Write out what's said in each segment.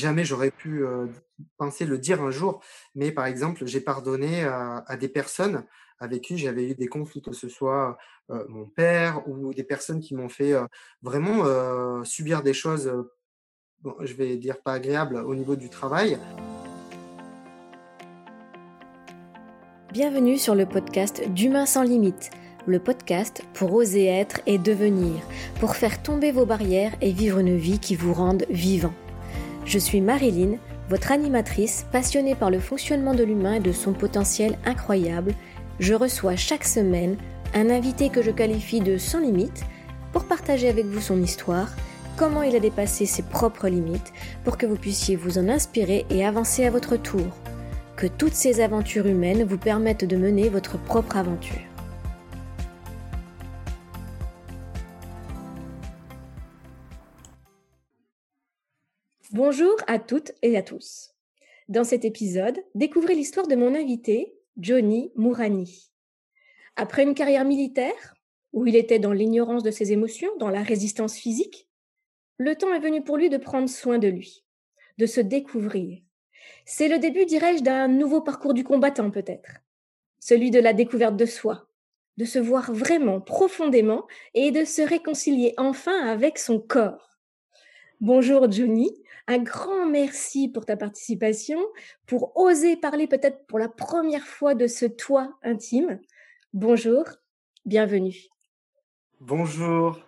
jamais j'aurais pu euh, penser le dire un jour, mais par exemple, j'ai pardonné à, des personnes avec qui j'avais eu des conflits, que ce soit euh, mon père ou des personnes qui m'ont fait euh, vraiment subir des choses, je vais dire pas agréables au niveau du travail. Bienvenue sur le podcast d'Humain sans limite, le podcast pour oser être et devenir, pour faire tomber vos barrières et vivre une vie qui vous rende vivant. Je suis Marilyn, votre animatrice passionnée par le fonctionnement de l'humain et de son potentiel incroyable. Je reçois chaque semaine un invité que je qualifie de sans limite pour partager avec vous son histoire, comment il a dépassé ses propres limites, pour que vous puissiez vous en inspirer et avancer à votre tour. Que toutes ces aventures humaines vous permettent de mener votre propre aventure. Bonjour à toutes et à tous. Dans cet épisode, découvrez l'histoire de mon invité, Johnny Mourani. Après une carrière militaire, où il était dans l'ignorance de ses émotions, dans la résistance physique, le temps est venu pour lui de prendre soin de lui, de se découvrir. C'est le début, dirais-je, d'un nouveau parcours du combattant peut-être, celui de la découverte de soi, de se voir vraiment profondément et de se réconcilier enfin avec son corps. Bonjour Johnny, un grand merci pour ta participation, pour oser parler peut-être pour la première fois de ce toi intime. Bonjour, bienvenue. Bonjour,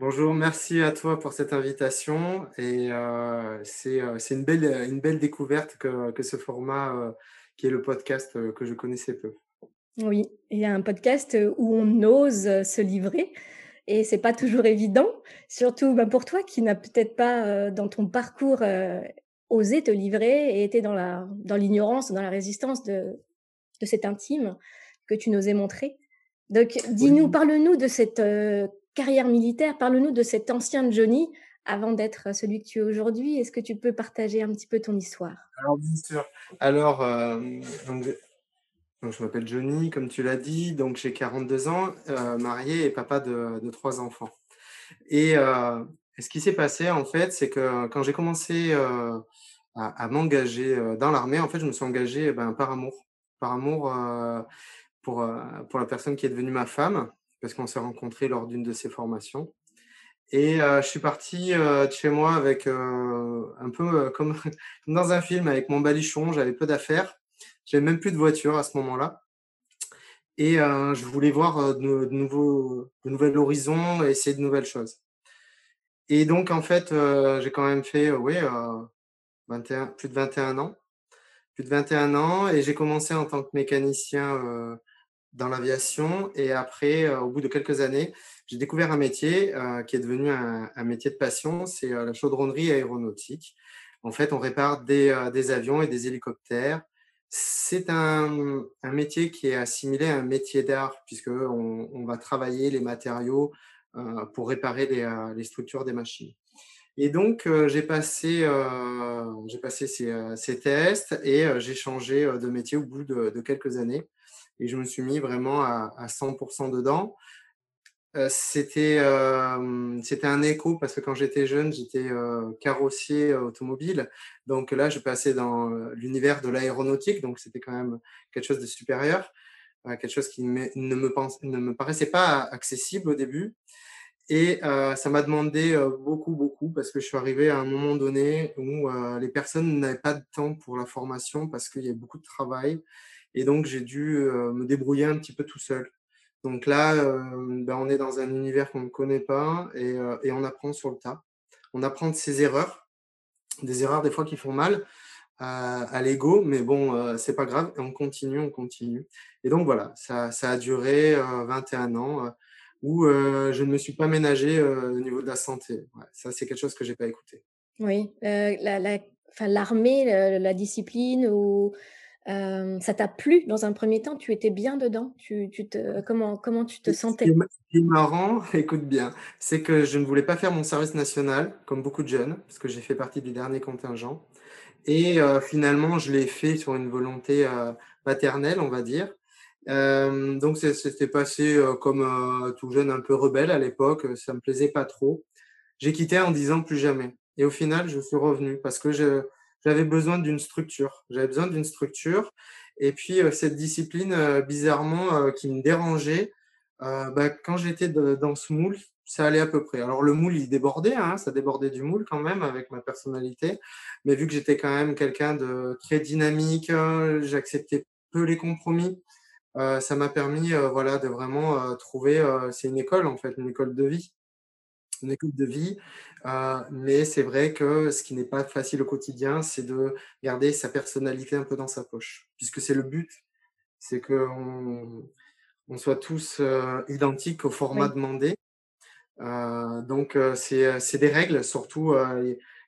bonjour, merci à toi pour cette invitation. Et euh, euh, c'est une, belle, une belle découverte que, que ce format euh, qui est le podcast que je connaissais peu. Oui, il y a un podcast où on ose se livrer et c'est pas toujours évident, surtout bah, pour toi qui n'as peut-être pas dans ton parcours osé te livrer et été dans la dans l'ignorance, dans la résistance de de cet intime que tu nous ai montré. Donc dis-nous, parle-nous de cette carrière militaire, parle-nous de cet ancien Johnny avant d'être celui que tu es aujourd'hui. Est-ce que tu peux partager un petit peu ton histoire? Alors bien sûr. Alors je m'appelle Johnny, comme tu l'as dit, donc j'ai 42 ans, euh, marié et papa de, trois enfants. Euh, et, ce qui s'est passé, en fait, c'est que quand j'ai commencé euh, à, m'engager dans l'armée, en fait, je me suis engagé ben, par amour, par amour pour la personne qui est devenue ma femme, parce qu'on s'est rencontrés lors d'une de ses formations. Et je suis parti de chez moi avec un peu comme dans un film, avec mon balichon, j'avais peu d'affaires. J'avais même plus de voiture à ce moment-là. Et euh, je voulais voir euh, de, nouveaux, de nouveaux horizons et essayer de nouvelles choses. Et donc, en fait, euh, j'ai quand même fait, oui, 21, plus de 21 ans. Plus de 21 ans. Et j'ai commencé en tant que mécanicien dans l'aviation. Et après, au bout de quelques années, j'ai découvert un métier qui est devenu un, métier de passion. C'est la chaudronnerie aéronautique. En fait, on répare des, avions et des hélicoptères c'est un, métier qui est assimilé à un métier d'art, puisqu'on on va travailler les matériaux euh, pour réparer euh, les, structures des machines. Et donc, euh, j'ai passé, j'ai passé ces, tests et j'ai changé de métier au bout de, quelques années. Et je me suis mis vraiment à, à 100% dedans c'était c'était un écho parce que quand j'étais jeune, j'étais carrossier automobile. Donc là, je passais dans l'univers de l'aéronautique, donc c'était quand même quelque chose de supérieur, quelque chose qui ne me, ne me paraissait pas accessible au début. Et ça m'a demandé beaucoup, beaucoup, parce que je suis arrivé à un moment donné où les personnes n'avaient pas de temps pour la formation parce qu'il y a beaucoup de travail. Et donc, j'ai dû me débrouiller un petit peu tout seul. Donc là, euh, ben, on est dans un univers qu'on ne connaît pas euh, et, on apprend sur le tas. On apprend de ses erreurs, des erreurs des fois qui font mal à, l'ego, mais bon, euh, c'est pas grave, et on continue, on continue. Et donc voilà, ça, a duré 21 ans où je ne me suis pas ménagé au niveau de la santé. ça, c'est quelque chose que j'ai pas écouté. Oui, l'armée, la, la, discipline ou ça t'a plu dans un premier temps? Tu étais bien dedans? Tu, te, comment, comment tu te sentais? Ce qui est marrant, écoute bien, c'est que je ne voulais pas faire mon service national, comme beaucoup de jeunes, parce que j'ai fait partie du dernier contingent. Et finalement, je l'ai fait sur une volonté paternelle, on va dire. donc, c'était passé comme tout jeune un peu rebelle à l'époque. Ça me plaisait pas trop. J'ai quitté en disant plus jamais. Et au final, je suis revenu parce que j'avais besoin d'une structure. J'avais besoin d'une structure. Et puis, cette discipline, bizarrement, qui me dérangeait, bah, quand j'étais dans ce moule, ça allait à peu près. Alors le moule, il débordait, hein, ça débordait du moule quand même avec ma personnalité. Mais vu que j'étais quand même quelqu'un de très dynamique, euh, j'acceptais peu les compromis. Euh, ça m'a permis, euh, voilà, de vraiment trouver. c'est une école en fait, une école de vie, une école de vie. mais c'est vrai que ce qui n'est pas facile au quotidien, c'est de garder sa personnalité un peu dans sa poche, puisque c'est le but, c'est qu'on on soit tous identiques au format demandé euh, donc, euh, euh, c'est des règles, surtout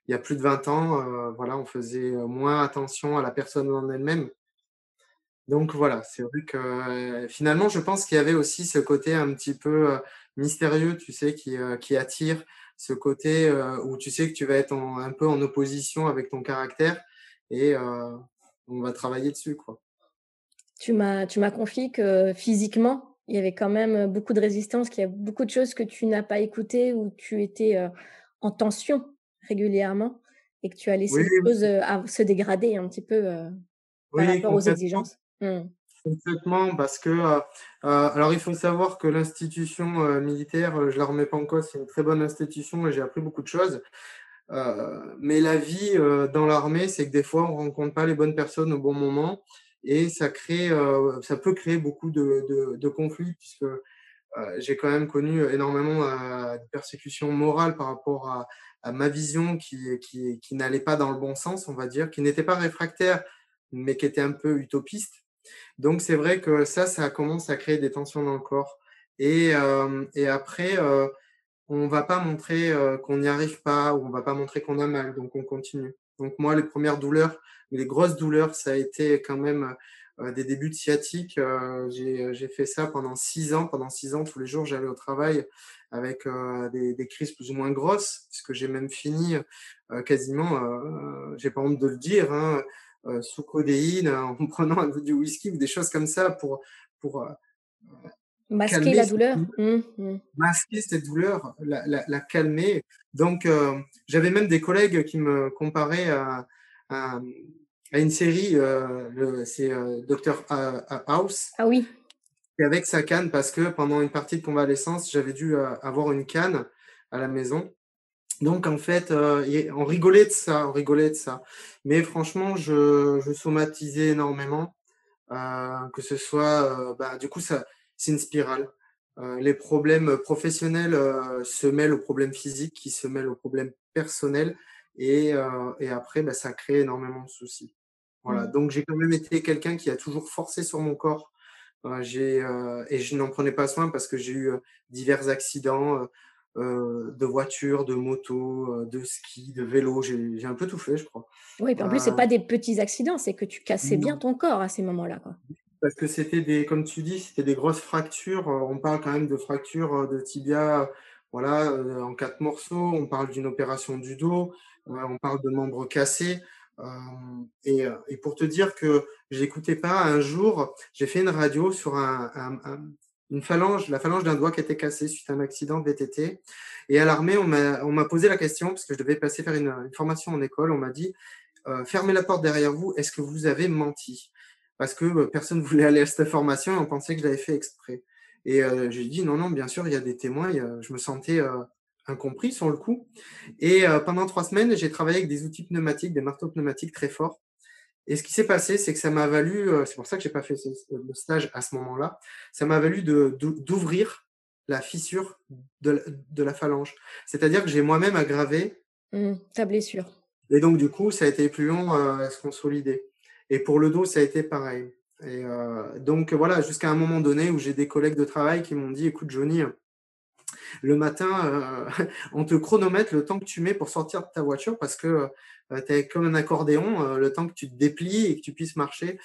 il y a plus de 20 ans, voilà, on faisait moins attention à la personne en elle-même. Donc voilà, c'est vrai que finalement, je pense qu'il y avait aussi ce côté un petit peu mystérieux, tu sais, qui, qui attire ce côté où tu sais que tu vas être un peu en opposition avec ton caractère et on va travailler dessus, quoi. Tu m'as confié que physiquement, il y avait quand même beaucoup de résistance, qu'il y a beaucoup de choses que tu n'as pas écoutées ou tu étais en tension régulièrement et que tu as laissé les choses se dégrader un petit peu par rapport aux exigences. Mmh. Complètement, parce que, alors il faut savoir que l'institution militaire, je la remets pas en cause, c'est une très bonne institution et j'ai appris beaucoup de choses. mais la vie dans l'armée, c'est que des fois, on rencontre pas les bonnes personnes au bon moment et ça crée, euh, ça peut créer beaucoup de, de, conflits puisque euh, j'ai quand même connu énormément euh, de persécutions morales par rapport à, à ma vision qui, qui, qui n'allait pas dans le bon sens, on va dire, qui n'était pas réfractaire, mais qui était un peu utopiste. Donc c'est vrai que ça, ça commence à créer des tensions dans le corps. Et, euh, et après, euh, on va pas montrer qu'on n'y arrive pas ou on va pas montrer qu'on a mal, donc on continue. Donc moi, les premières douleurs, les grosses douleurs, ça a été quand même euh, des débuts de sciatique. Euh, j'ai fait ça pendant six ans. Pendant six ans, tous les jours, j'allais au travail avec euh, des, des, crises plus ou moins grosses, puisque j'ai même fini quasiment, j'ai pas honte de le dire, hein, sous codéine, en prenant un du whisky ou des choses comme ça pour, pour Masquer la douleur. Mmh, mmh. Masquer cette douleur, la, la, la calmer. Donc, j'avais même des collègues qui me comparaient à, à, à une série, euh, c'est euh, Dr House. Ah oui. Avec sa canne, parce que pendant une partie de convalescence, j'avais dû euh, avoir une canne à la maison. Donc en fait, on rigolait de ça, on rigolait de ça. Mais franchement, je, je somatisais énormément, que ce soit, bah, du coup, ça, c'est une spirale. les problèmes professionnels se mêlent aux problèmes physiques, qui se mêlent aux problèmes personnels, et, et après, bah, ça crée énormément de soucis. Voilà, mmh. donc j'ai quand même été quelqu'un qui a toujours forcé sur mon corps. Euh, j'ai, euh, et je n'en prenais pas soin parce que j'ai eu euh, divers accidents de voiture, de moto, de ski, de vélo. J'ai un peu tout fait, je crois. Oui, en plus, c'est pas des petits accidents, c'est que tu cassais bien ton corps à ces moments-là. Parce que c'était des, comme tu dis, c'était des grosses fractures. On parle quand même de fractures de tibia, voilà, en quatre morceaux. On parle d'une opération du dos. on parle de membres cassés. Euh, et, euh, et, pour te dire que j'écoutais pas, un jour, j'ai fait une radio sur un, un, une phalange, la phalange d'un doigt qui était cassé suite à un accident de VTT. Et à l'armée, on m'a posé la question, parce que je devais passer faire une, formation en école, on m'a dit, euh, fermez la porte derrière vous, est-ce que vous avez menti? Parce que euh, personne ne voulait aller à cette formation et on pensait que je l'avais fait exprès. Et euh, j'ai dit, non, non, bien sûr, il y a des témoins, je me sentais incompris sur le coup. Et pendant trois semaines, j'ai travaillé avec des outils pneumatiques, des marteaux pneumatiques très forts. Et ce qui s'est passé, c'est que ça m'a valu, euh, c'est pour ça que j'ai pas fait le stage à ce moment-là, ça m'a valu d'ouvrir la fissure de, de la phalange. C'est-à-dire que j'ai moi-même aggravé mmh, ta blessure. Et donc, du coup, ça a été plus long euh, à se consolider. Et pour le dos, ça a été pareil. Et donc, voilà, jusqu'à un moment donné où j'ai des collègues de travail qui m'ont dit, écoute, Johnny, le matin, euh, on te chronomètre le temps que tu mets pour sortir de ta voiture parce que euh, tu es comme un accordéon, euh, le temps que tu te déplies et que tu puisses marcher,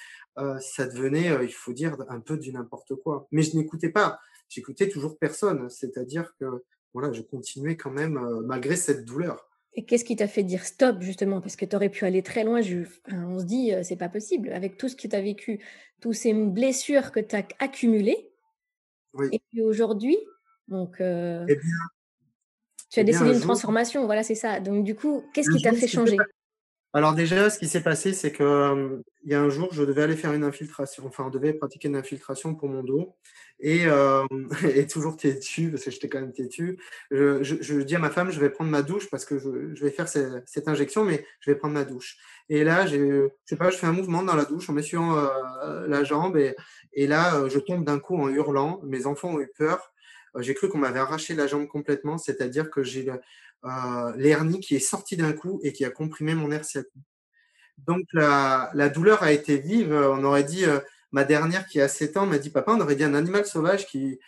ça devenait, il faut dire, un peu du n'importe quoi. Mais je n'écoutais pas, j'écoutais toujours personne, c'est-à-dire que voilà, je continuais quand même malgré cette douleur. Et qu'est-ce qui t'a fait dire stop justement? Parce que tu aurais pu aller très loin. on se dit, c'est pas possible. Avec tout ce que tu as vécu, toutes ces blessures que tu as accumulées. Et puis aujourd'hui, donc, eh tu as décidé une transformation. Voilà, c'est ça. Donc du coup, qu'est-ce qui t'a fait changer? alors déjà, ce qui s'est passé, c'est qu'il y a un jour, je devais aller faire une infiltration. Enfin, on devait pratiquer une infiltration pour mon dos. Et, et toujours têtu, parce que j'étais quand même têtu. Je, je, dis à ma femme, je vais prendre ma douche parce que je, je vais faire cette, injection, mais je vais prendre ma douche. Et là, je sais pas, je fais un mouvement dans la douche en m'essuyant la jambe. Et, et là, je tombe d'un coup en hurlant. Mes enfants ont eu peur. J'ai cru qu'on m'avait arraché la jambe complètement, c'est-à-dire que j'ai euh, l'hernie qui est sortie d'un coup et qui a comprimé mon nerf sciatique. Donc la, douleur a été vive. On aurait dit, euh, ma dernière qui a 7 ans m'a dit, papa, on aurait dit un animal sauvage qui,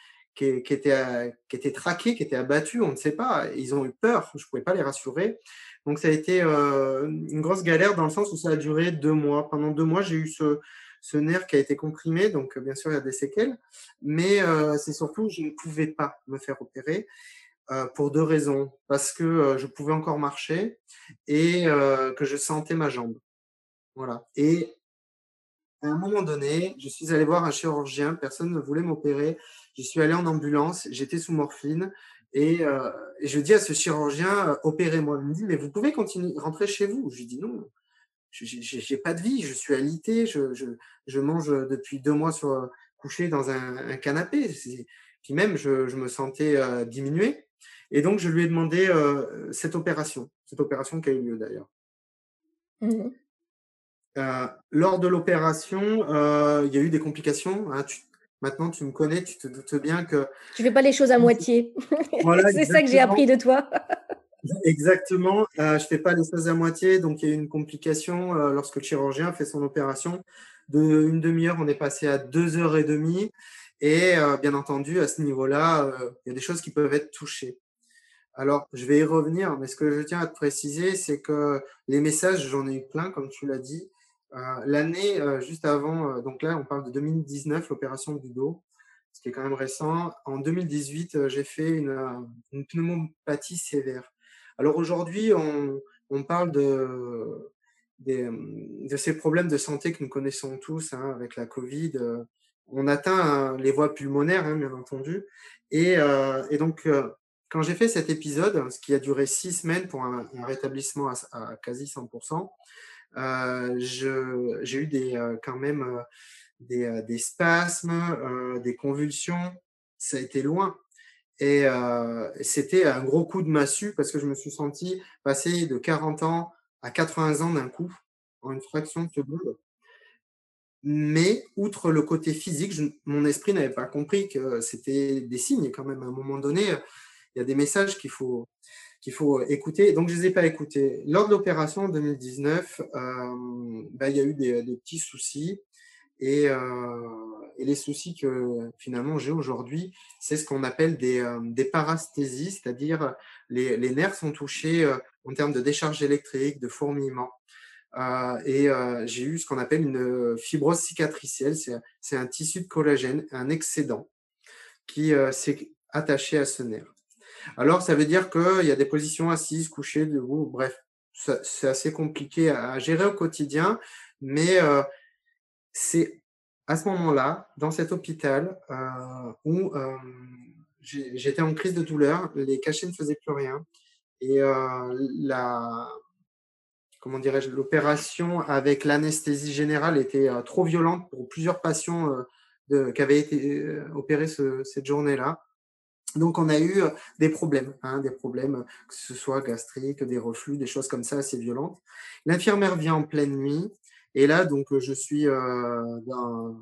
était, traqué, qui était abattu, on ne sait pas. Ils ont eu peur, je ne pouvais pas les rassurer. Donc ça a été euh, une grosse galère dans le sens où ça a duré deux mois. Pendant deux mois, j'ai eu ce, ce nerf qui a été comprimé, donc bien sûr il y a des séquelles, mais euh, c'est surtout je ne pouvais pas me faire opérer. Euh, pour deux raisons. Parce que euh, je pouvais encore marcher et euh, que je sentais ma jambe. Voilà. Et à un moment donné, je suis allé voir un chirurgien, personne ne voulait m'opérer. Je suis allé en ambulance, j'étais sous morphine et, je dis à ce chirurgien, opérez-moi. Il me dit, mais vous pouvez continuer, rentrer chez vous. Je lui dis non, j'ai pas de vie, je suis alité, je, je, je, mange depuis deux mois sur, couché dans un, un canapé. Puis même, je, je me sentais diminué. Et donc, je lui ai demandé euh, cette opération, cette opération qui a eu lieu d'ailleurs. Mmh euh, lors de l'opération, euh, il y a eu des complications. Hein, maintenant, tu me connais, tu te doutes bien que. Tu fais pas les choses à moitié. Voilà, c'est ça que j'ai appris de toi. Exactement. Euh, je fais pas les choses à moitié. Donc, il y a eu une complication lorsque le chirurgien fait son opération. De une demi-heure, on est passé à deux heures et demie. Et bien entendu, à ce niveau-là, il y a des choses qui peuvent être touchées. Alors, je vais y revenir, mais ce que je tiens à te préciser, c'est que les messages, j'en ai eu plein, comme tu l'as dit. Euh, l'année euh, juste avant, euh, donc là, on parle de 2019, l'opération du dos, ce qui est quand même récent. En 2018, j'ai fait une, pneumopathie sévère. Alors aujourd'hui, on, parle de, ces problèmes de santé que nous connaissons tous hein, avec la Covid. on atteint les voies pulmonaires, hein, bien entendu. Et, et donc, quand j'ai fait cet épisode, ce qui a duré six semaines pour un, rétablissement à, quasi 100%, euh, j'ai eu des, euh, quand même euh, des, spasmes, des convulsions. Ça a été loin. Et c'était un gros coup de massue parce que je me suis senti passer de 40 ans à 80 ans d'un coup, en une fraction de seconde. Mais outre le côté physique, mon esprit n'avait pas compris que c'était des signes quand même. À un moment donné, il y a des messages qu'il faut, qu'il faut écouter. Donc, je ne les ai pas écoutés. Lors de l'opération en 2019, euh, ben, il y a eu des, petits soucis. Et, euh, et, les soucis que finalement j'ai aujourd'hui, c'est ce qu'on appelle des, euh, parasthésies, c'est-à-dire les, nerfs sont touchés euh, en termes de décharge électrique, de fourmillement. Euh, et j'ai eu ce qu'on appelle une fibrose cicatricielle, c'est un tissu de collagène, un excédent qui s'est attaché à ce nerf. Alors, ça veut dire qu'il y a des positions assises, couchées, debout, bref, c'est assez compliqué à gérer au quotidien, mais c'est à ce moment-là, dans cet hôpital, euh, où euh, j'étais en crise de douleur, les cachets ne faisaient plus rien, et la, comment dirais-je, l'opération avec l'anesthésie générale était trop violente pour plusieurs patients qui avaient été opérés cette journée-là. Donc, on a eu euh, des problèmes, hein, des problèmes, euh, que ce soit gastriques, des reflux, des choses comme ça assez violentes. L'infirmière vient en pleine nuit, et là, donc, euh, je suis dans,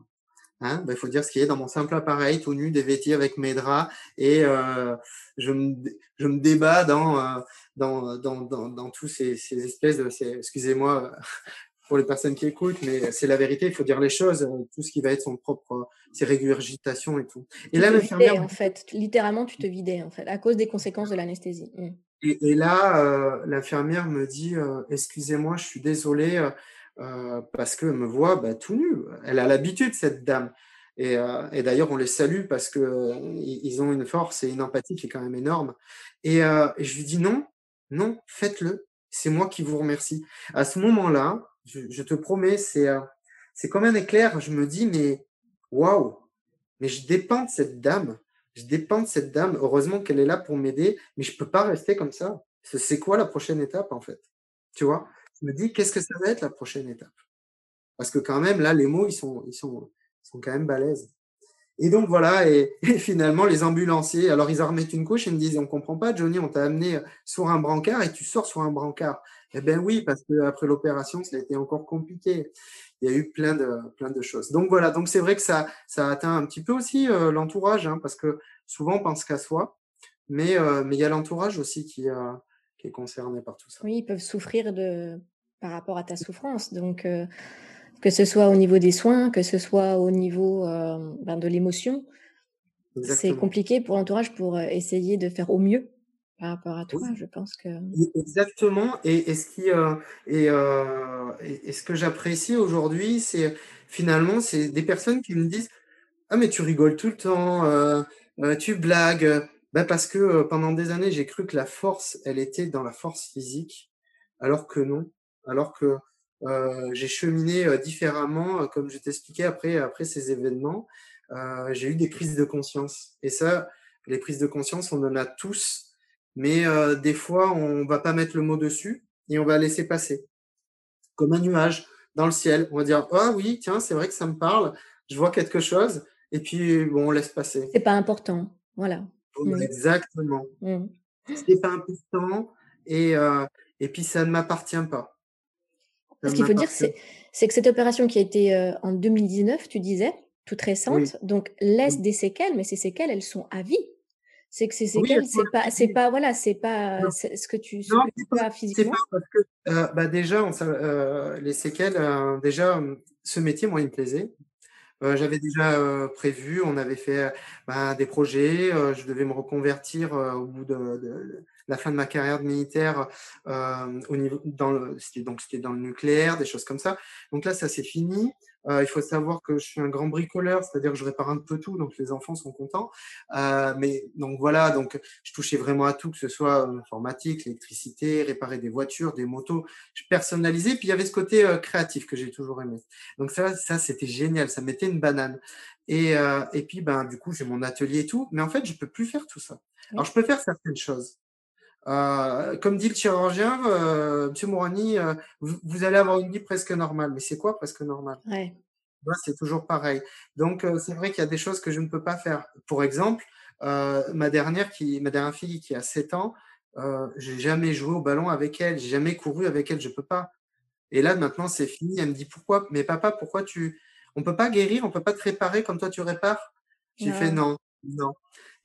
hein, ben, il faut dire ce qui est dans mon simple appareil, tout nu, dévêti avec mes draps, et je, me, je me débat dans, dans, dans, dans, tous ces, ces espèces de, excusez-moi pour les personnes qui écoutent, mais c'est la vérité, il faut dire les choses, euh, tout ce qui va être son propre, ses régurgitations et tout. Et là, l'infirmière. En fait, littéralement, tu te vidais, en fait, à cause des conséquences de l'anesthésie. Mmh. Et, là, euh, l'infirmière me dit euh, Excusez-moi, je suis désolée, parce qu'elle me voit bah, tout nu. Elle a l'habitude, cette dame. Et, et d'ailleurs, on les salue parce qu'ils ils ont une force et une empathie qui est quand même énorme. Et, je lui dis Non, Non, faites-le. C'est moi qui vous remercie. À ce moment-là, je, te promets, c'est euh, c'est comme un éclair. Je me dis, mais waouh, mais je dépends de cette dame. Je dépends de cette dame. Heureusement qu'elle est là pour m'aider, mais je peux pas rester comme ça. C'est quoi la prochaine étape, en fait? Tu vois? Je me dis, qu'est-ce que ça va être la prochaine étape? Parce que quand même, là, les mots, ils sont, ils sont, ils sont quand même balèzes. Et donc voilà, et, finalement, les ambulanciers, alors ils en remettent une couche et me disent, on comprend pas, Johnny, on t'a amené sur un brancard et tu sors sur un brancard. Eh ben oui, parce que après l'opération, ça a été encore compliqué. Il y a eu plein de, plein de choses. Donc voilà, donc c'est vrai que ça, ça atteint un petit peu aussi euh, l'entourage, hein, parce que souvent on pense qu'à soi, mais, euh, mais il y a l'entourage aussi qui, euh, qui est concerné par tout ça. Oui, ils peuvent souffrir de par rapport à ta souffrance. Donc, euh, que ce soit au niveau des soins, que ce soit au niveau euh, ben, de l'émotion, c'est compliqué pour l'entourage pour euh, essayer de faire au mieux par rapport à toi. Oui. Je pense que E exactement et et ce qui, et heu et et ce que j'apprécie aujourd'hui, c'est finalement, c'est des personnes qui me disent: «Ah mais tu rigoles tout le temps, tu blagues, heu». Bah, parce que, pendant des années, j'ai cru que la force, elle était dans la force physique, alors que non. Alors que, j'ai cheminé, différemment, comme je t'expliquais après après ces événements, j'ai eu des prises de conscience et ça, les prises de conscience, on en a tous mais des fois, on va pas mettre le mot dessus et on va laisser passer. Comme un nuage dans le ciel. On va dire: «Ah oui, tiens, c'est vrai que ça me parle, je vois quelque chose» et puis bon, on laisse passer. c'est pas important. Voilà. Voilà, Mmh. exactement. Mmh. C'est pas important et heu et puis ça ne m'appartient pas. Ça Ce qu'il faut dire, c'est que cette opération qui a été, heu, en 2019, tu disais, toute oui, récente, donc laisse oui. des séquelles, mais ces séquelles, elles sont à vie. C'est que ces Oui, elles séquelles, sont c'est pas c'est pas voilà, c'est pas ce que tu ce non, que c'est tu pas physiquement. parce que, heu, bah, déjà, on les séquelles, déjà, ce métier, moi, il me plaisait. J'avais déjà, prévu, on avait fait, ben, des projets, je devais me reconvertir, au bout de la fin de ma carrière de militaire, au niveau dans le donc c'était dans le nucléaire, des choses comme ça. Donc là, ça c'est fini. Heu, il faut savoir que je suis un grand bricoleur, c'est-à-dire que je répare un peu tout, donc les enfants sont contents. Heu, mais donc voilà, donc je touchais vraiment à tout, que ce soit, heu, informatique, l'électricité, réparer des voitures, des motos. Je personnalisais, puis il y avait ce côté, créatif que j'ai toujours aimé. Donc ça ça, c'était génial, ça mettait une banane et et puis, ben, du coup, j'ai mon atelier et tout, mais en fait, je peux plus faire tout ça. Alors je peux faire certaines choses. Heu, comme dit le chirurgien, heu: «Monsieur Mourani, heu, vous vous allez avoir une vie presque normale». Mais c'est quoi presque normal? ouais. Moi, c'est toujours pareil. Donc heu, c'est vrai qu'il y a des choses que je ne peux pas faire. Pour exemple, ma dernière qui ma dernière fille qui a 7 ans, j'ai jamais joué au ballon avec elle, j'ai jamais couru avec elle, je peux pas. Et là, maintenant, c'est fini. Elle me dit: «Pourquoi? Mais papa, pourquoi tu on peut pas guérir, on peut pas te réparer comme toi tu répares?» J'ai fait: Ah, «Non, non».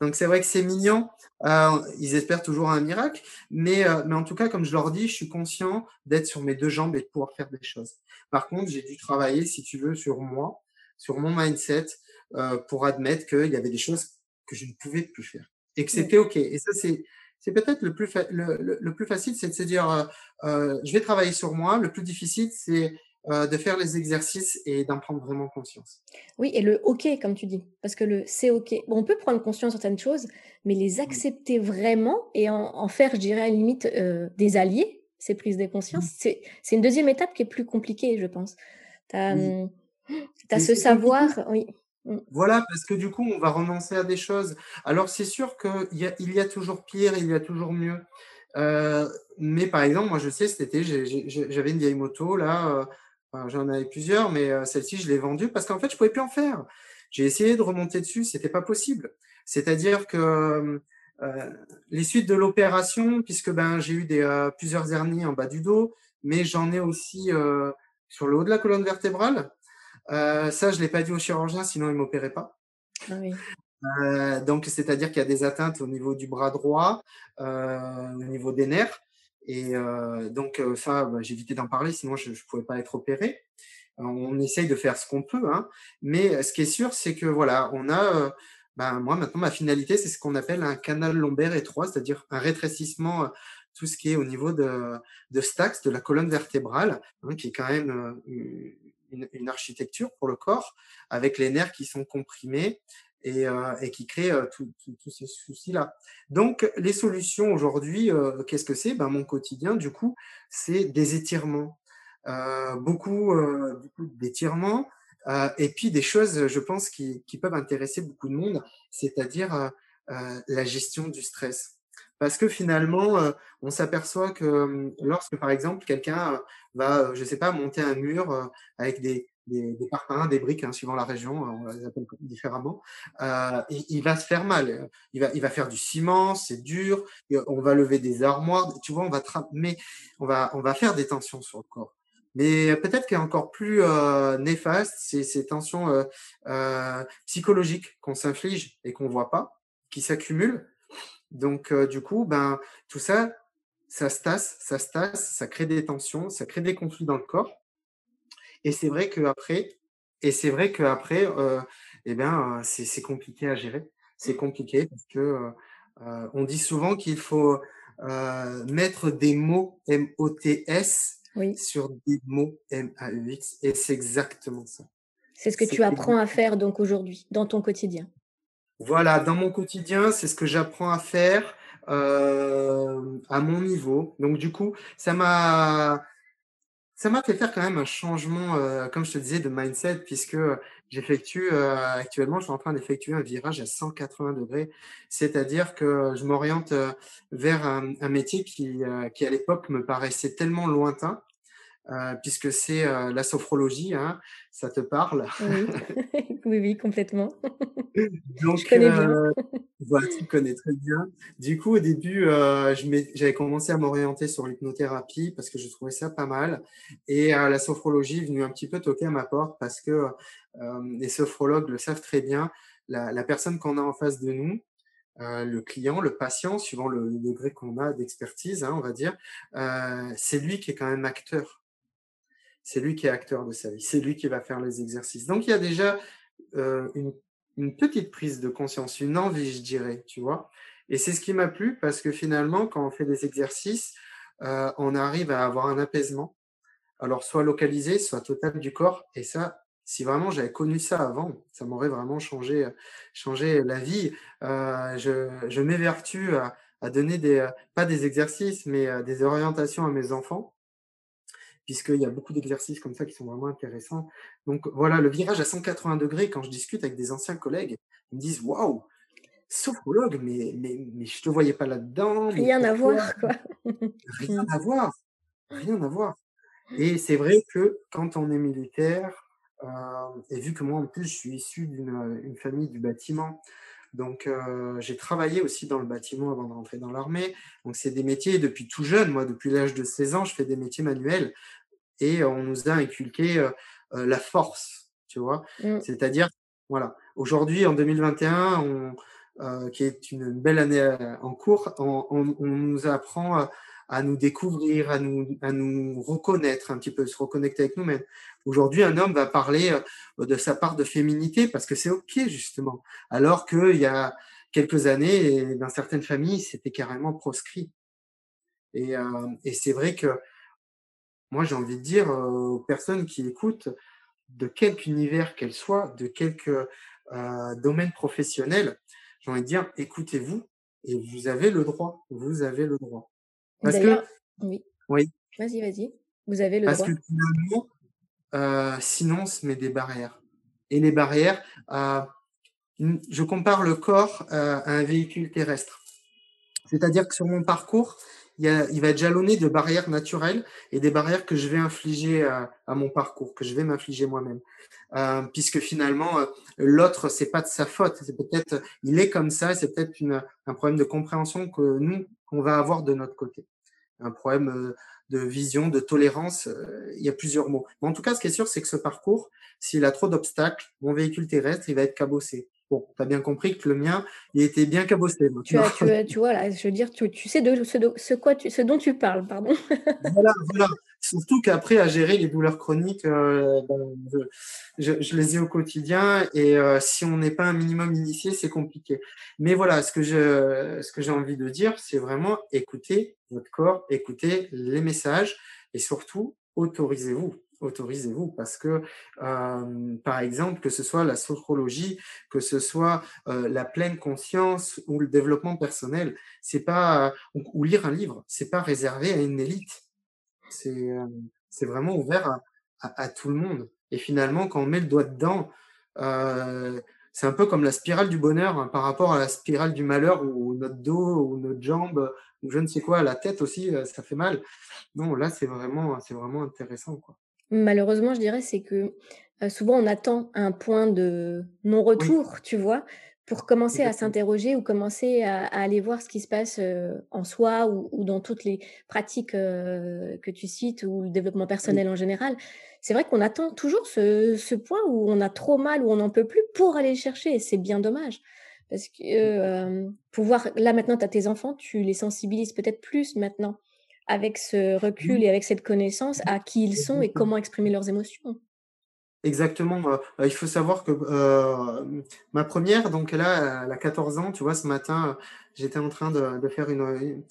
Donc c'est vrai que c'est mignon, heu, ils espèrent toujours un miracle, mais heu, mais en tout cas, comme je leur dis, je suis conscient d'être sur mes 2 jambes et de pouvoir faire des choses. Par contre, j'ai dû travailler, si tu veux, sur moi, sur mon mindset, heu, pour admettre qu'il y avait des choses que je ne pouvais plus faire et que c'était OK et ça, c'est c'est peut-être le plus fa le le le plus facile, c'est de se dire, je vais travailler sur moi. Le plus difficile, c'est, heu, de faire les exercices et d'en prendre vraiment conscience. Oui et le OK comme tu dis, parce que le c'est OK. Bon, on peut prendre conscience de certaines choses, mais les accepter vraiment et en en faire, je dirais à la limite, heu, des alliés, ces prises de conscience, c'est c'est une deuxième étape qui est plus compliquée, je pense. Tu as, oui. tu as C'est ce compliqué. savoir oui. Mmh. Voilà, parce que du coup, on va renoncer à des choses. Alors c'est sûr qu'il y a il y a toujours pire, il y a toujours mieux. Heu, mais par exemple, moi, je sais, cet été, j'avais une vieille moto là, enfin, j'en avais plusieurs, mais heu, celle-ci, je l'ai vendue parce qu'en fait, je pouvais plus en faire. J'ai essayé de remonter dessus, c'était pas possible. C'est-à-dire que, heu, les suites de l'opération, puisque, ben, j'ai eu des, heu, plusieurs hernies en bas du dos, mais j'en ai aussi, sur le haut de la colonne vertébrale. Ça, je l'ai pas dit au chirurgien, sinon il m'opérait pas. Ah oui. Donc c'est-à-dire qu'il y a des atteintes au niveau du bras droit, au niveau des nerfs et heu, donc heu, ça, bah, j'évitais d'en parler, sinon je ne pouvais pas être opéré. Euh, On essaye de faire ce qu'on peut, hein, mais ce qui est sûr, c'est que voilà, on a, heu, ben, moi maintenant ma finalité, c'est ce qu'on appelle un canal lombaire étroit, c'est-à-dire un rétrécissement, tout ce qui est au niveau de de Stax, de la colonne vertébrale, hein, qui est quand même, une architecture pour le corps, avec les nerfs qui sont comprimés et, et qui crée tous ces soucis-là. Donc, les solutions aujourd'hui, qu'est-ce que c'est? Ben, Mon quotidien, du coup, c'est des étirements. beaucoup, d'étirements, et puis des choses, je pense, qui, qui, peuvent intéresser beaucoup de monde, c'est-à-dire la gestion du stress. Parce que finalement, on s'aperçoit que lorsque, par exemple, quelqu'un va, je ne sais pas, monter un mur avec des, des, des parpaings, des briques, hein, suivant la région, on les appelle différemment, euh, il, va se faire mal. Il va, il va faire du ciment, c'est dur, on va lever des armoires, tu vois, on va, mais on va, on va faire des tensions sur le corps. Mais peut-être qu'il a encore plus euh, néfaste, c'est ces tensions euh, psychologiques qu'on s'inflige et qu'on voit pas, qui s'accumulent donc, du coup, ben, tout ça, ça se tasse, ça se tasse, ça crée des tensions, ça crée des conflits dans le corps. Et c'est vrai qu'après, et c'est vrai qu'après, euh, eh ben, c'est compliqué à gérer. C'est compliqué parce que euh, on dit souvent qu'il faut euh, mettre des mots M-O-T-S oui. sur des mots M-A-U-X. Et c'est exactement ça. C'est ce que tu apprends à faire donc aujourd'hui, dans ton quotidien. Voilà, dans mon quotidien, c'est ce que j'apprends à faire euh, à mon niveau. Donc du coup, ça m'a ça m'a fait faire quand même un changement, euh, comme je te disais, de mindset, puisque j'effectue euh, actuellement, je suis en train d'effectuer un virage à 180 degrés, c'est-à-dire que je m'oriente vers un, un, métier qui, qui à l'époque me paraissait tellement lointain, euh, puisque c'est euh, la sophrologie, hein, ça te parle. Oui, oui, oui, complètement. Donc, je connais bien. Euh, voilà, tu connais très bien. Du coup, au début, euh, j'avais commencé à m'orienter sur l'hypnothérapie parce que je trouvais ça pas mal. Et la sophrologie est venue un petit peu toquer à ma porte parce que les sophrologues le savent très bien. La, la personne qu'on a en face de nous, euh, le client, le patient, suivant le, degré qu'on a d'expertise, hein, on va dire, euh, c'est lui qui est quand même acteur c'est lui qui est acteur de sa vie, c'est lui qui va faire les exercices. Donc il y a déjà euh, une, une, petite prise de conscience, une envie, je dirais, tu vois. Et c'est ce qui m'a plu parce que finalement, quand on fait des exercices, euh, on arrive à avoir un apaisement. Alors soit localisé, soit total du corps. Et ça, si vraiment j'avais connu ça avant, ça m'aurait vraiment changé, changé la vie. Euh, je, je m'évertue à, à donner des, pas des exercices, mais euh, des orientations à mes enfants puisqu'il y a beaucoup d'exercices comme ça qui sont vraiment intéressants. Donc voilà, le virage à 180 degrés, quand je discute avec des anciens collègues, ils me disent Waouh, sophrologue, mais, mais, mais je ne te voyais pas là-dedans. Rien à voir, quoi. Rien à voir. Rien à voir. Et c'est vrai que quand on est militaire, euh, et vu que moi en plus je suis issu d'une famille du bâtiment, donc, euh, j'ai travaillé aussi dans le bâtiment avant de rentrer dans l'armée. Donc, c'est des métiers depuis tout jeune. Moi, depuis l'âge de 16 ans, je fais des métiers manuels et on nous a inculqué euh, euh, la force, tu vois. Mmh. C'est-à-dire, voilà, aujourd'hui, en 2021, on, euh, qui est une belle année euh, en cours, on, on, on nous apprend à nous découvrir, à nous, à nous reconnaître un petit peu, se reconnecter avec nous-mêmes. Aujourd'hui, un homme va parler euh, de sa part de féminité parce que c'est OK, justement. Alors qu'il y a quelques années, dans certaines familles, c'était carrément proscrit. Et, euh, et c'est vrai que moi, j'ai envie de dire euh, aux personnes qui écoutent, de quelque univers qu'elles soient, de quelque domaine professionnel, j'ai envie de dire, écoutez-vous et vous avez le droit. Vous avez le droit. Parce que, oui. Oui. Vas-y, vas-y. Vous avez le Parce droit. que finalement, euh, sinon, on se met des barrières. Et les barrières, euh, je compare le corps euh, à un véhicule terrestre. C'est-à-dire que sur mon parcours, il, y a, il, va être jalonné de barrières naturelles et des barrières que je vais infliger à, à mon parcours, que je vais m'infliger moi-même. Euh, puisque finalement, euh, l'autre, c'est pas de sa faute. C'est peut-être, il est comme ça, c'est peut-être un problème de compréhension que nous, on va avoir de notre côté. Un problème de vision, de tolérance, il y a plusieurs mots. Mais en tout cas, ce qui est sûr, c'est que ce parcours, s'il a trop d'obstacles, mon véhicule terrestre, il va être cabossé. Bon, tu as bien compris que le mien, il était bien cabossé. Tu, as, tu, as, tu, vois, là, je veux dire, tu, tu sais de ce, de, ce, quoi tu, ce dont tu parles, pardon. voilà, voilà. Surtout qu'après, à gérer les douleurs chroniques, euh, ben, je, je, les ai au quotidien et euh, si on n'est pas un minimum initié, c'est compliqué. Mais voilà, ce que je, ce que j'ai envie de dire, c'est vraiment écoutez votre corps, écoutez les messages et surtout autorisez-vous, autorisez-vous parce que, euh, par exemple, que ce soit la sophrologie, que ce soit euh, la pleine conscience ou le développement personnel, c'est pas ou, ou, lire un livre, c'est pas réservé à une élite. C'est euh, c'est vraiment ouvert à, tout le monde. Et finalement, quand on met le doigt dedans, euh, c'est un peu comme la spirale du bonheur hein, par rapport à la spirale du malheur où notre dos ou notre jambe ou je ne sais quoi, la tête aussi, ça fait mal. Non, là, c'est vraiment, c'est vraiment intéressant. Quoi. Malheureusement, je dirais, c'est que euh, souvent on attend un point de non-retour, oui. tu vois, pour commencer Exactement. à s'interroger ou commencer à, à, aller voir ce qui se passe euh, en soi ou, ou, dans toutes les pratiques euh, que tu cites ou le développement personnel oui. en général. C'est vrai qu'on attend toujours ce, ce, point où on a trop mal, où on n'en peut plus pour aller le chercher et c'est bien dommage. Parce que pouvoir, là maintenant, tu as tes enfants, tu les sensibilises peut-être plus maintenant avec ce recul et avec cette connaissance à qui ils sont et comment exprimer leurs émotions. Exactement. Euh, il faut savoir que euh, ma première, donc là, elle a 14 ans, tu vois, ce matin, j'étais en train de, de faire une,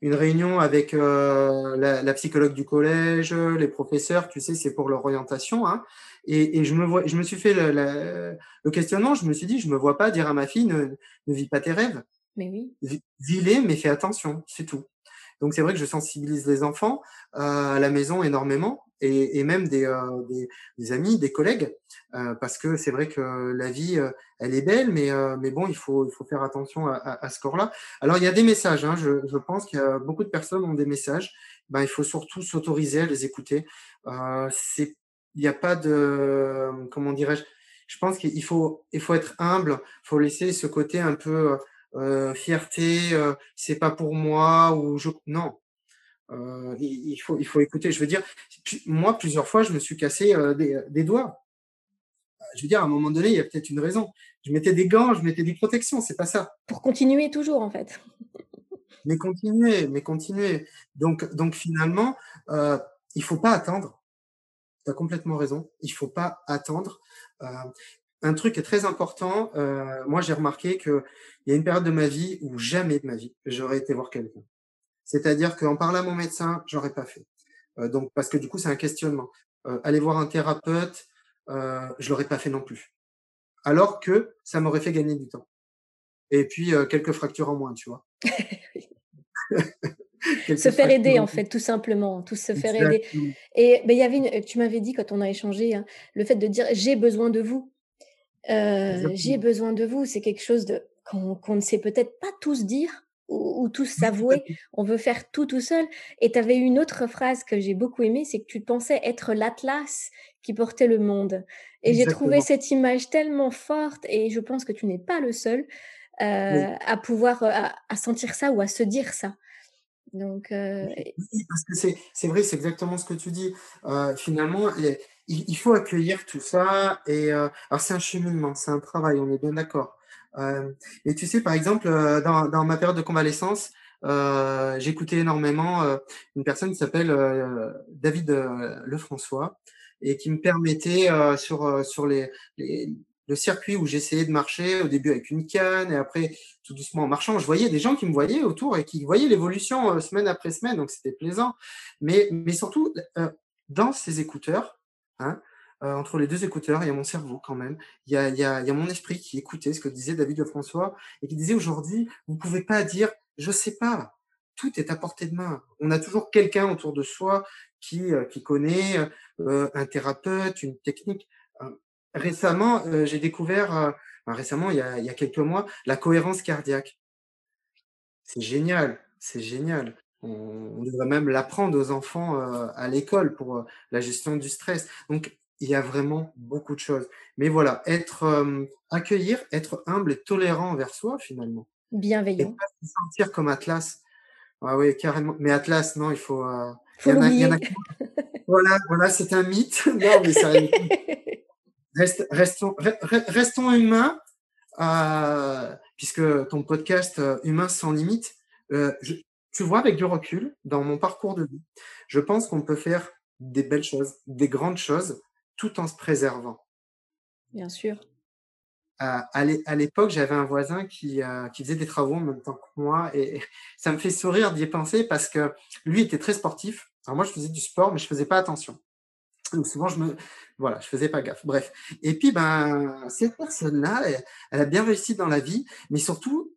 une, réunion avec euh, la, la, psychologue du collège, les professeurs, tu sais, c'est pour leur orientation. Hein, et, et, je, me vois, je me suis fait le, le, le, questionnement, je me suis dit, je me vois pas dire à ma fille, ne, ne vis pas tes rêves. Mais oui. Vis-les, mais fais attention, c'est tout. Donc c'est vrai que je sensibilise les enfants euh, à la maison énormément et, et même des, euh, des, amis, des collègues, euh, parce que c'est vrai que la vie, euh, elle est belle, mais, euh, mais bon, il faut, il faut faire attention à, à, à ce corps-là. Alors il y a des messages, hein, je, je, pense qu'il y a beaucoup de personnes ont des messages. Ben, il faut surtout s'autoriser à les écouter. c'est, il n'y a pas de, comment dirais-je, je pense qu'il faut, il faut être humble, il faut laisser ce côté un peu euh, fierté, euh, c'est pas pour moi ou je non. Euh, il, il, faut il faut écouter. Je veux dire, moi plusieurs fois je me suis cassé des, des, doigts. Je veux dire, à un moment donné, il y a peut-être une raison. Je mettais des gants, je mettais des protections, c'est pas ça. Pour continuer toujours en fait. mais continuer, mais continuer. Donc donc finalement, il faut pas attendre. Tu as complètement raison. Il faut pas attendre. Euh, un truc est très important. Euh, moi, j'ai remarqué qu'il y a une période de ma vie où jamais de ma vie j'aurais été voir quelqu'un. C'est-à-dire qu'en parlant à mon médecin, j'aurais pas fait. Euh, donc, parce que du coup, c'est un questionnement. Euh, aller voir un thérapeute, je l'aurais pas fait non plus. Alors que ça m'aurait fait gagner du temps. Et puis quelques fractures en moins, tu vois. se faire aider en fait tout simplement tout se faire aider et ben il y avait une, tu m'avais dit quand on a échangé hein, le fait de dire j'ai besoin de vous euh, j'ai besoin de vous, c'est quelque chose de qu'on qu ne sait peut-être pas tous dire ou, ou tous s'avouer. On veut faire tout tout seul. Et tu avais une autre phrase que j'ai beaucoup aimée, c'est que tu pensais être l'atlas qui portait le monde. Et j'ai trouvé cette image tellement forte, et je pense que tu n'es pas le seul euh, oui. à pouvoir à, à, sentir ça ou à se dire ça. Donc, euh... oui, parce que c'est vrai, c'est exactement ce que tu dis. Euh, finalement, il, faut accueillir tout ça. Et euh, alors, c'est un cheminement, c'est un travail, on est bien d'accord. Euh, et tu sais, par exemple, euh, dans, dans ma période de convalescence, j'écoutais énormément une personne qui s'appelle David Lefrançois et qui me permettait sur, sur les, le circuit où j'essayais de marcher au début avec une canne et après tout doucement en marchant, je voyais des gens qui me voyaient autour et qui voyaient l'évolution semaine après semaine, donc c'était plaisant. Mais, mais surtout, dans ces écouteurs, Hein euh, entre les deux écouteurs, il y a mon cerveau quand même. Il y a, mon esprit qui écoutait ce que disait David Lefrançois et qui disait aujourd'hui, vous ne pouvez pas dire je sais pas. Tout est à portée de main. On a toujours quelqu'un autour de soi qui, euh, connaît euh, un thérapeute, une technique. Récemment, j'ai découvert, récemment, il y a quelques mois, la cohérence cardiaque. C'est génial, c'est génial. On, devrait même l'apprendre aux enfants euh, à l'école pour euh, la gestion du stress. Donc, il y a vraiment beaucoup de choses. Mais voilà, être euh, accueillir, être humble et tolérant envers soi finalement. Bienveillant. Et pas se sentir comme Atlas. Ah oui, carrément. Mais Atlas, non, il faut. Euh, faut il y en a, il y en a... voilà, voilà, c'est un mythe. non, mais ça. Reste, restons, restons humains, euh, puisque ton podcast Humain sans limite, je, tu vois, avec du recul, dans mon parcours de vie, je pense qu'on peut faire des belles choses, des grandes choses, tout en se préservant. Bien sûr. Euh, à l'époque, j'avais un voisin qui, euh, qui, faisait des travaux en même temps que moi et ça me fait sourire d'y penser parce que lui était très sportif. Alors moi, je faisais du sport, mais je faisais pas attention. Donc souvent, je me voilà, je faisais pas gaffe. Bref. Et puis, ben, cette personne-là, elle, elle a bien réussi dans la vie, mais surtout,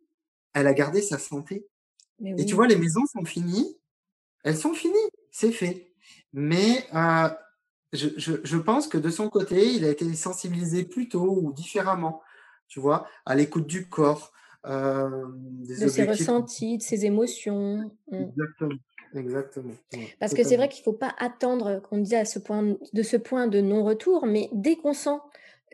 elle a gardé sa santé. Mais Et tu vois, les maisons sont finies, elles sont finies, c'est fait. Mais heu, je je je pense que de son côté, il a été sensibilisé plus tôt ou différemment, tu vois? À l'écoute du corps, des De ses ressentis, de ses émotions. Mmh. exactement, exactement, ouais, Parce que c'est vrai qu'il faut pas attendre qu'on disait à ce point de ce point de non-retour, mais dès qu'on sent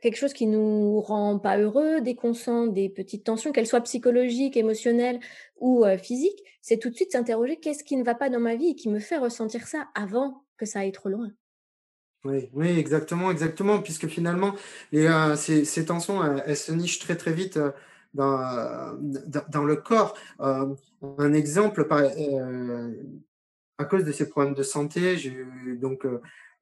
quelque chose qui nous rend pas heureux, dès qu'on des petites tensions, qu'elles soient psychologiques, émotionnelles ou, heu, physiques, c'est tout de suite s'interroger: «Qu'est-ce qui ne va pas dans ma vie et qui me fait ressentir ça?» avant que ça aille trop loin? Oui, oui, exactement, exactement, puisque finalement, les, heu, ces tensions, elles se nichent très, très vite, heu, dans, dans le corps. Un exemple, par à cause de ces problèmes de santé, j'ai eu donc,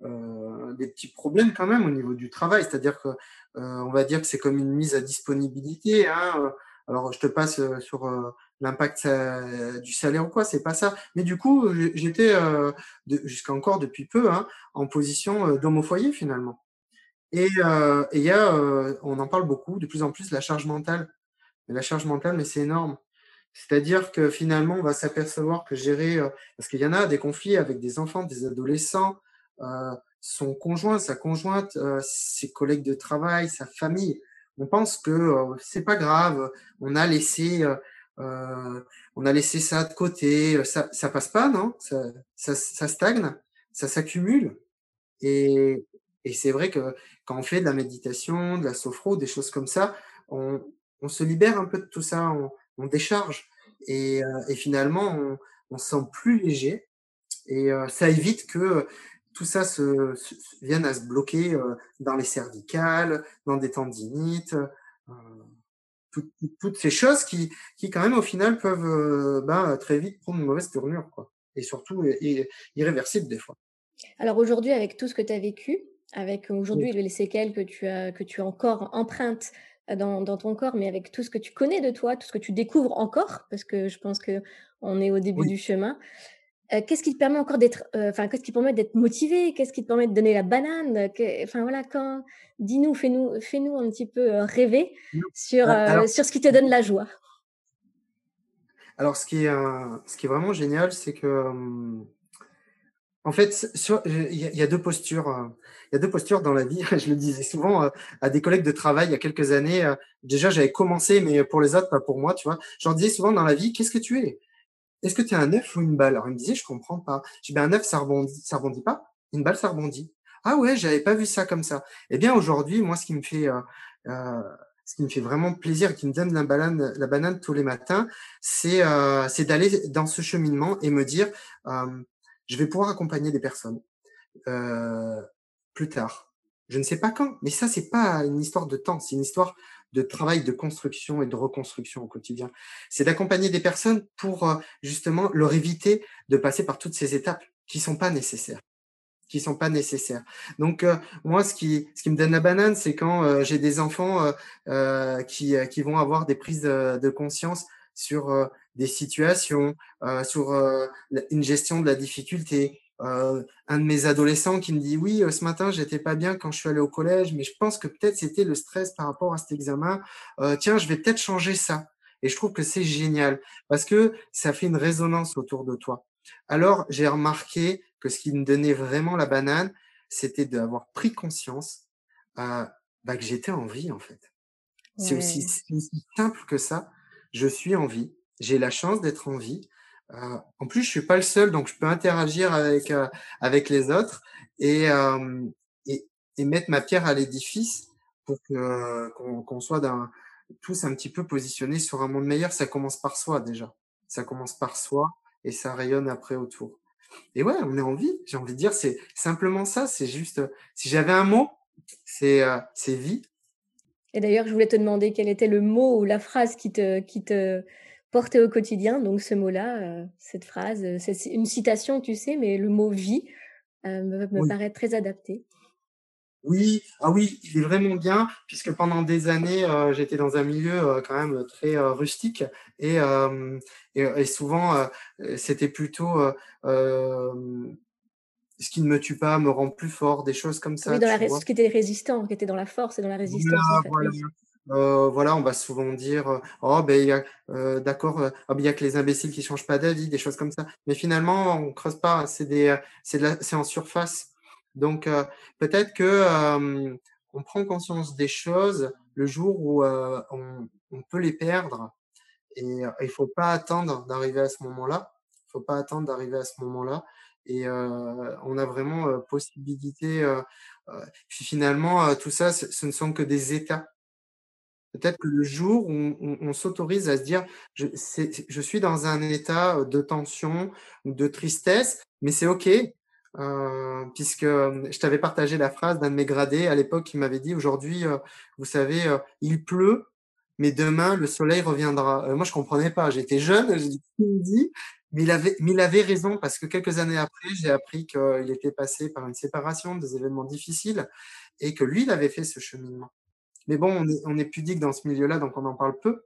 heu, des petits problèmes quand même au niveau du travail. C'est-à-dire que, heu, on va dire que c'est comme une mise à disponibilité, hein, heu, alors je te passe, heu, sur, l'impact du salaire ou quoi, c'est pas ça. Mais du coup, j'étais, jusqu'à encore depuis peu, hein, en position, d'homme au foyer finalement. Et il y a, on en parle beaucoup, de plus en plus, la charge mentale. La charge mentale, mais c'est énorme. C'est-à-dire que finalement, on va s'apercevoir que gérer, parce qu'il y en a des conflits avec des enfants, des adolescents, son conjoint, sa conjointe, heu, ses collègues de travail, sa famille. On pense que, heu, c'est pas grave, on a laissé, on a laissé ça de côté, ça ça passe pas, non? Ça ça ça stagne, ça s'accumule et et c'est vrai que quand on fait de la méditation, de la sophro, des choses comme ça, on on se libère un peu de tout ça, on on décharge et et finalement on on se sent plus léger et ça évite que, tout ça se se se vienne à se bloquer, heu, dans les cervicales, dans des tendinites, heu, toutes ces choses qui qui quand même au final peuvent, heu, ben, très vite prendre une mauvaise tournure quoi et surtout i irréversible des fois. Alors aujourd'hui, avec tout ce que tu as vécu, avec Oui, aujourd'hui les séquelles que tu as que tu as encore empreintes, dans dans ton corps, mais avec tout ce que tu connais de toi, tout ce que tu découvres encore, parce que je pense qu'on est au début oui. du chemin. Heu, qu'est-ce qui te permet encore d'être, heu, enfin, qu'est-ce qui te permet d'être motivé? Qu'est-ce qui te permet de donner la banane? Enfin voilà, quand dis-nous, fais-nous fais-nous un petit peu, heu, rêver Non. sur, alors sur ce qui te donne la joie. Alors ce qui est, ce qui est vraiment génial, c'est que, en fait, il y a 2 postures, il y a 2 postures dans la vie. Je le disais souvent, à des collègues de travail il y a quelques années, déjà j'avais commencé, mais pour les autres, pas pour moi, tu vois? Je leur disais souvent dans la vie: «Qu'est-ce que tu es? Est-ce que tu es un œuf ou une balle?» alors ils me disaient: «Je comprends pas». Je dis: «Ben, un œuf ça rebondit ça rebondit pas, une balle ça rebondit». «Ah ouais, j'avais pas vu ça comme ça». Eh bien aujourd'hui, moi ce qui me fait, heu heu, ce qui me fait vraiment plaisir qui me donne la banane la banane tous les matins, c'est, heu, c'est d'aller dans ce cheminement et me dire, «Je vais pouvoir accompagner des personnes, heu, plus tard». Je ne sais pas quand, mais ça c'est pas une histoire de temps, c'est une histoire de travail de construction et de reconstruction au quotidien. C'est d'accompagner des personnes pour, heu, justement leur éviter de passer par toutes ces étapes qui sont pas nécessaires qui sont pas nécessaires. Donc, heu, moi ce qui ce qui me donne la banane, c'est quand, heu, j'ai des enfants, heu heu, qui, heu, qui vont avoir des prises, heu, de conscience sur, des situations, sur, une gestion de la difficulté. Heu, un de mes adolescents qui me dit: «Oui, heu, ce matin j'étais pas bien quand je suis allé au collège, mais je pense que peut-être c'était le stress par rapport à cet examen. Heu, tiens, je vais peut-être changer ça» et je trouve que c'est génial parce que ça fait une résonance autour de toi. Alors, j'ai remarqué que ce qui me donnait vraiment la banane, c'était d'avoir pris conscience, bah, que j'étais en vie, en fait. C'est aussi aussi simple que ça. Je suis en vie, j'ai la chance d'être en vie. Heu, en plus, je suis pas le seul, donc je peux interagir avec, heu, avec les autres et hem et et mettre ma pierre à l'édifice pour que qu'on qu'on soit tous un petit peu positionnés sur un monde meilleur. Ça commence par soi déjà. Ça commence par soi et ça rayonne après autour. Et ouais, on est en vie, j'ai envie de dire, c'est simplement ça, c'est juste, si j'avais un mot, c'est, c'est vie. Et d'ailleurs, je voulais te demander quel était le mot ou la phrase qui te qui te portait au quotidien, donc ce mot-là, heu, cette phrase, heu, c'est une citation, tu sais, mais le mot «vie», heu, me me Oui, paraît très adapté. oui, ah oui, il est vraiment bien puisque pendant des années, j'étais dans un milieu, quand même très, rustique et et et souvent, c'était plutôt, ce qui ne me tue pas me rend plus fort, des choses comme ça. Oui, dans la ce qui était résistant, qui était dans la force et dans la résistance, en Voilà, fait, voilà. Heu, voilà, on va souvent dire, heu: «Oh ben, heu, d'accord, ah ben, il y a que les imbéciles qui changent pas d'avis», des choses comme ça. Mais finalement, on creuse pas, c'est des, c'est c'est en surface. Donc, peut-être que, on prend conscience des choses le jour où, on on peut les perdre et il faut pas attendre d'arriver à ce moment-là. Il faut pas attendre d'arriver à ce moment-là et on a vraiment, possibilité, puis finalement, tout ça, ce ne sont que des états. Peut-être que le jour où on s'autorise à se dire: «Je suis dans un état, heu, de tension de tristesse, mais c'est OK», heu, puisque, hem, je t'avais partagé la phrase d'un de mes gradés à l'époque qui m'avait dit: «Aujourd'hui, vous savez, il pleut, mais demain le soleil reviendra». Moi je comprenais pas, j'étais jeune, j'ai dit: il avait mais il avait raison parce que quelques années après, j'ai appris qu'il était passé par une séparation, des événements difficiles et que lui, il avait fait ce cheminement. Mais bon, on est on est pudique dans ce milieu-là, donc on en parle peu.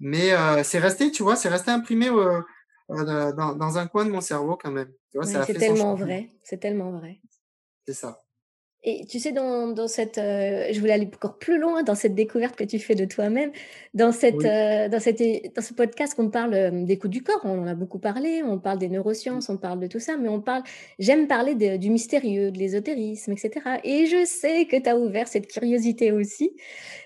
Mais heu, c'est resté, tu vois, c'est resté imprimé, heu heu, dans dans un coin de mon cerveau quand même. Tu vois, c'est tellement vrai, c'est tellement vrai. C'est ça. Et tu sais, dans dans cette, heu, je voulais aller encore plus loin dans cette découverte que tu fais de toi-même, dans cette, Oui. heu, dans cette dans ce podcast qu'on parle, hem, d'écoute du corps, on en a beaucoup parlé, on parle des neurosciences, on parle de tout ça, mais on parle j'aime parler de du mystérieux, de l'ésotérisme et cetera et je sais que tu as ouvert cette curiosité aussi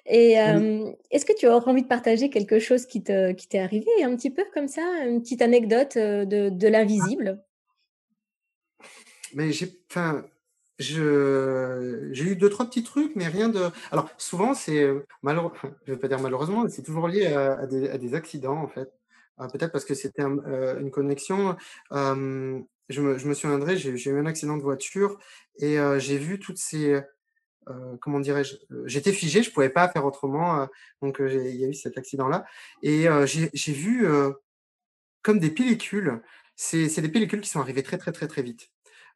et Oui. est-ce que tu aurais envie de partager quelque chose qui te qui t'est arrivé un petit peu comme ça, une petite anecdote, de de Ah. l'invisible? Mais j'ai enfin, je j'ai eu 2-3 petits trucs, mais rien de alors souvent c'est, heu, malheureux je vais pas dire malheureusement, c'est toujours lié à des à des accidents en fait. Heu, peut-être parce que c'était heu, une connexion, je me je me souviendrai, j'ai eu un accident de voiture et heu, j'ai vu toutes ces, comment dirais-je? J'étais figé, je pouvais pas faire autrement, donc il y a eu cet accident-là et j'ai j'ai vu, comme des pellicules, c'est c'est des pellicules qui sont arrivées très, très, très, très vite.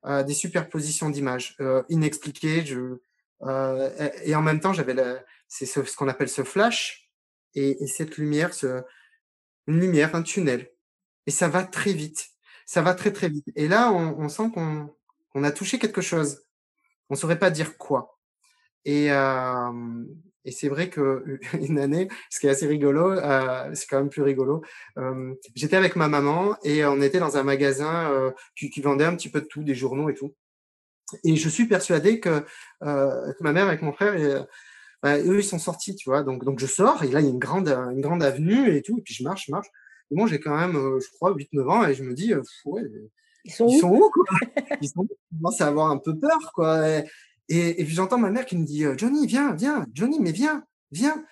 Heu, des superpositions d'images, heu, inexpliquées, je heu et en même temps, j'avais c'est ce qu'on appelle ce flash et et cette lumière, ce une lumière, un tunnel et ça va très vite. Ça va très, très vite et là, on on sent qu'on qu'on a touché quelque chose. On saurait pas dire quoi et hem et c'est vrai qu'u une année, ce qui est assez rigolo, heu, c'est quand même plus rigolo, j'étais avec ma maman et on était dans un magasin, qui qui vendait un petit peu de tout, des journaux et tout et je suis persuadé que, que ma mère avec mon frère et bah, eux, ils sont sortis, tu vois? Donc donc je sors et là, il y a une grande, une grande avenue et tout et puis je marche, je marche et moi, j'ai quand même, je crois 8-9 ans et je me dis, heu: «Ouais, Ils sont ils sont où? où, quoi? Ils sont où?» à avoir un peu peur, quoi et et puis j'entends ma mère qui me dit, heu: «Johnny, viens, viens, Johnny, mais viens, viens»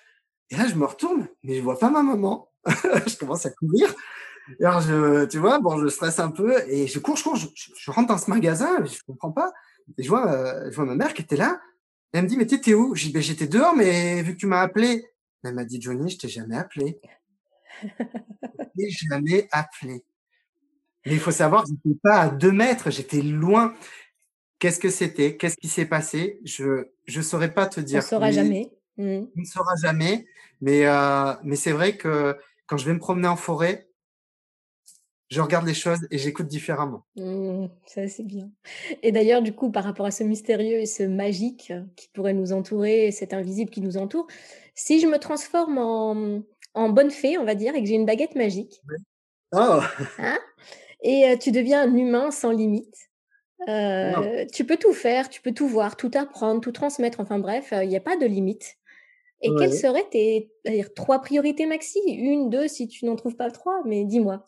et là, je me retourne, mais je vois pas ma maman. Je commence à courir alors tu vois? Bon, je stresse un peu et je cours, je cours, je rentre dans ce magasin, je comprends pas et je vois, heu, je vois ma mère qui était là. Elle me dit: «Mais tu étais où?» Je dis: «Beh, j'étais dehors, mais vu que tu m'as appelé». Elle m'a dit: «Johnny, je t'ai jamais appelé». «Je t'ai jamais appelé». Mais il faut savoir j'étais pas à 2 mètres, j'étais loin. Qu'est-ce que c'était? Qu'est-ce qui s'est passé? Je je saurais pas te On dire, saura jamais. Mmh. on ne saura jamais. Mais heu, mais c'est vrai que quand je vais me promener en forêt je regarde les choses et j'écoute différemment. Mmh, ça, c'est bien et d'ailleurs, du coup, par rapport à ce mystérieux et ce magique qui pourrait nous entourer, cet invisible qui nous entoure, si je me transforme en, en bonne fée, on va dire, et que j'ai une baguette magique Oui. Oh! hein? Et heu, tu deviens un humain sans limite. Heu, tu peux tout faire, tu peux tout voir, tout apprendre, tout transmettre, enfin bref, heu, il y a pas de limite et quelles seraient tes, dire 3 priorités maxi? 1-2 si tu n'en trouves pas 3, mais dis-moi.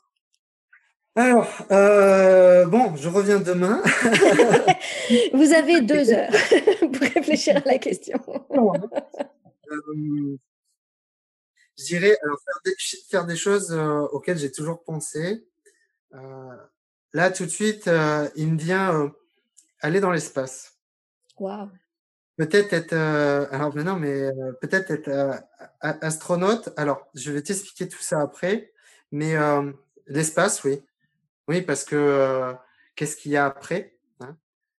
Alors, heu, bon, je reviens demain. Vous avez 2 heures pour réfléchir à la question. Je dirais, alors faire des ch faire des choses, auxquelles j'ai toujours pensé. Là, tout de suite, heu, il me vient, heu, aller dans l'espace. Waouh! Peut-être être, heu, alors mais non, mais peut-être être, astronaute. Alors, je vais t'expliquer tout ça après, mais l'espace, oui. Oui, parce que, qu'est-ce qu'il y a après, hein?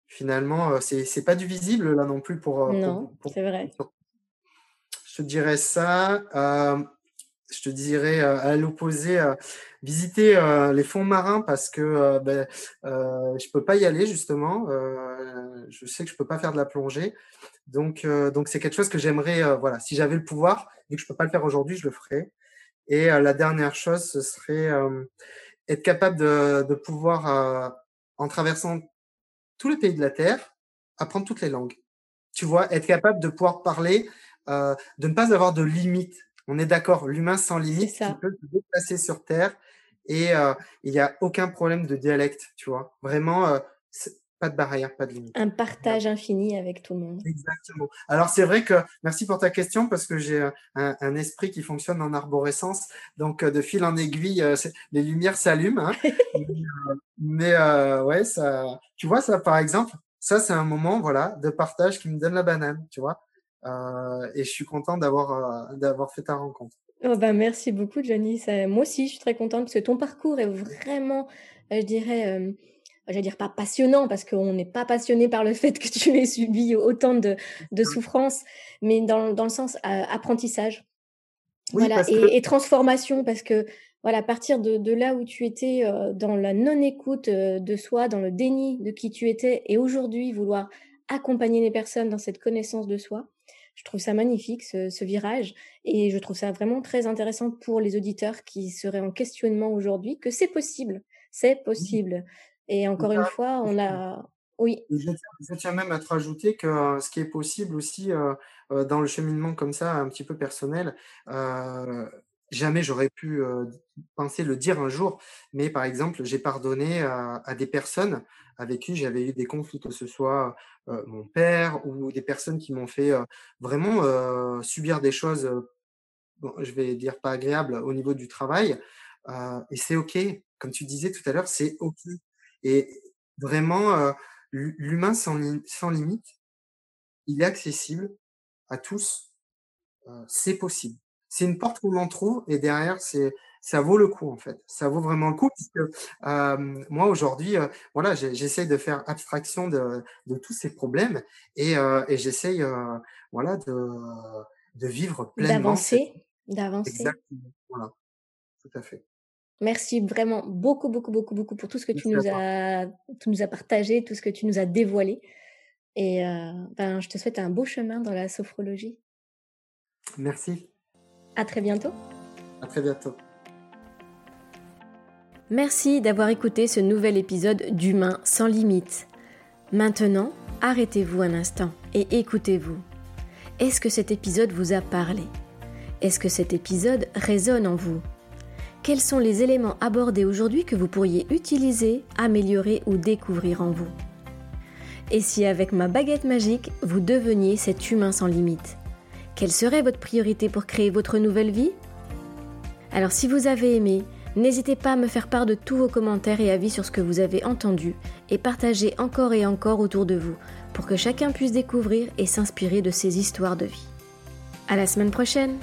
Finalement, c'est c'est pas du visible là non plus pour, Non, pour c'est vrai. je te dirais ça, je te dirais à l'opposé, visiter les fonds marins parce que ben, je peux pas y aller justement. je sais que je peux pas faire de la plongée, donc donc c'est quelque chose que j'aimerais. voilà, si j'avais le pouvoir, vu que je peux pas le faire aujourd'hui, je le ferais. Et la dernière chose, ce serait être capable de pouvoir, en traversant tous les pays de la terre, apprendre toutes les langues. Tu vois, être capable de pouvoir parler, de ne pas avoir de limites on est d'accord, l'humain sans limite, il peut se déplacer sur Terre et il n'y a aucun problème de dialecte, tu vois. Vraiment, pas de barrière, pas de limite. Un partage infini avec tout le monde. Exactement. Alors c'est vrai que, merci pour ta question, parce que j'ai un, esprit qui fonctionne en arborescence, donc de fil en aiguille, les lumières s'allument. Hein. mais ouais, ça, tu vois, ça par exemple, ça c'est un moment voilà, de partage qui me donne la banane, tu vois. Euh, et je suis content d'avoir euh, d'avoir fait ta rencontre. Oh bah merci beaucoup, Johnny. moi aussi, je suis très contente parce que ton parcours est vraiment, euh, je dirais, j'allais dire pas passionnant parce qu'on n'est pas passionné par le fait que tu aies subi autant de, de souffrances, mais dans, dans le sens apprentissage. voilà, et, transformation parce que voilà, à partir de, de là où tu étais dans la non-écoute de soi, dans le déni de qui tu étais, et aujourd'hui vouloir accompagner les personnes dans cette connaissance de soi, je trouve ça magnifique, ce, virage, et je trouve ça vraiment très intéressant pour les auditeurs qui seraient en questionnement aujourd'hui, que c'est possible, c'est possible. Et encore une fois, on a... Oui. Je tiens, même à te rajouter que euh, ce qui est possible aussi euh, euh, dans le cheminement comme ça, un petit peu personnel, jamais j'aurais pu penser le dire un jour, mais par exemple, j'ai pardonné à, des personnes avec qui j'avais eu des conflits, que ce soit mon père ou des personnes qui m'ont fait vraiment subir des choses, je vais dire pas agréables au niveau du travail. et c'est OK. Comme tu disais tout à l'heure, c'est OK. Et vraiment, l'humain sans, sans limite, il est accessible à tous. c'est possible c'est une porte qu'on en trouve et derrière, c'est ça vaut le coup en fait. Ça vaut vraiment le coup puisque moi aujourd'hui, voilà, j'essaye de faire abstraction de, de, tous ces problèmes et, et j'essaye, voilà, de, de vivre pleinement. D'avancer, d'avancer. Exactement. Voilà, tout à fait. Merci vraiment beaucoup, beaucoup, beaucoup, beaucoup pour tout ce que tu nous, as, tu nous as partagé, tout ce que tu nous as dévoilé. Et ben, je te souhaite un beau chemin dans la sophrologie. Merci. À très bientôt. À très bientôt. Merci d'avoir écouté ce nouvel épisode d'Humain sans limite. Maintenant, arrêtez-vous un instant et écoutez-vous. Est-ce que cet épisode vous a parlé? Est-ce que cet épisode résonne en vous? Quels sont les éléments abordés aujourd'hui que vous pourriez utiliser, améliorer ou découvrir en vous? Et si avec ma baguette magique, vous deveniez cet humain sans limite quelle serait votre priorité pour créer votre nouvelle vie? Alors si vous avez aimé, n'hésitez pas à me faire part de tous vos commentaires et avis sur ce que vous avez entendu et partagez encore et encore autour de vous pour que chacun puisse découvrir et s'inspirer de ces histoires de vie. À la semaine prochaine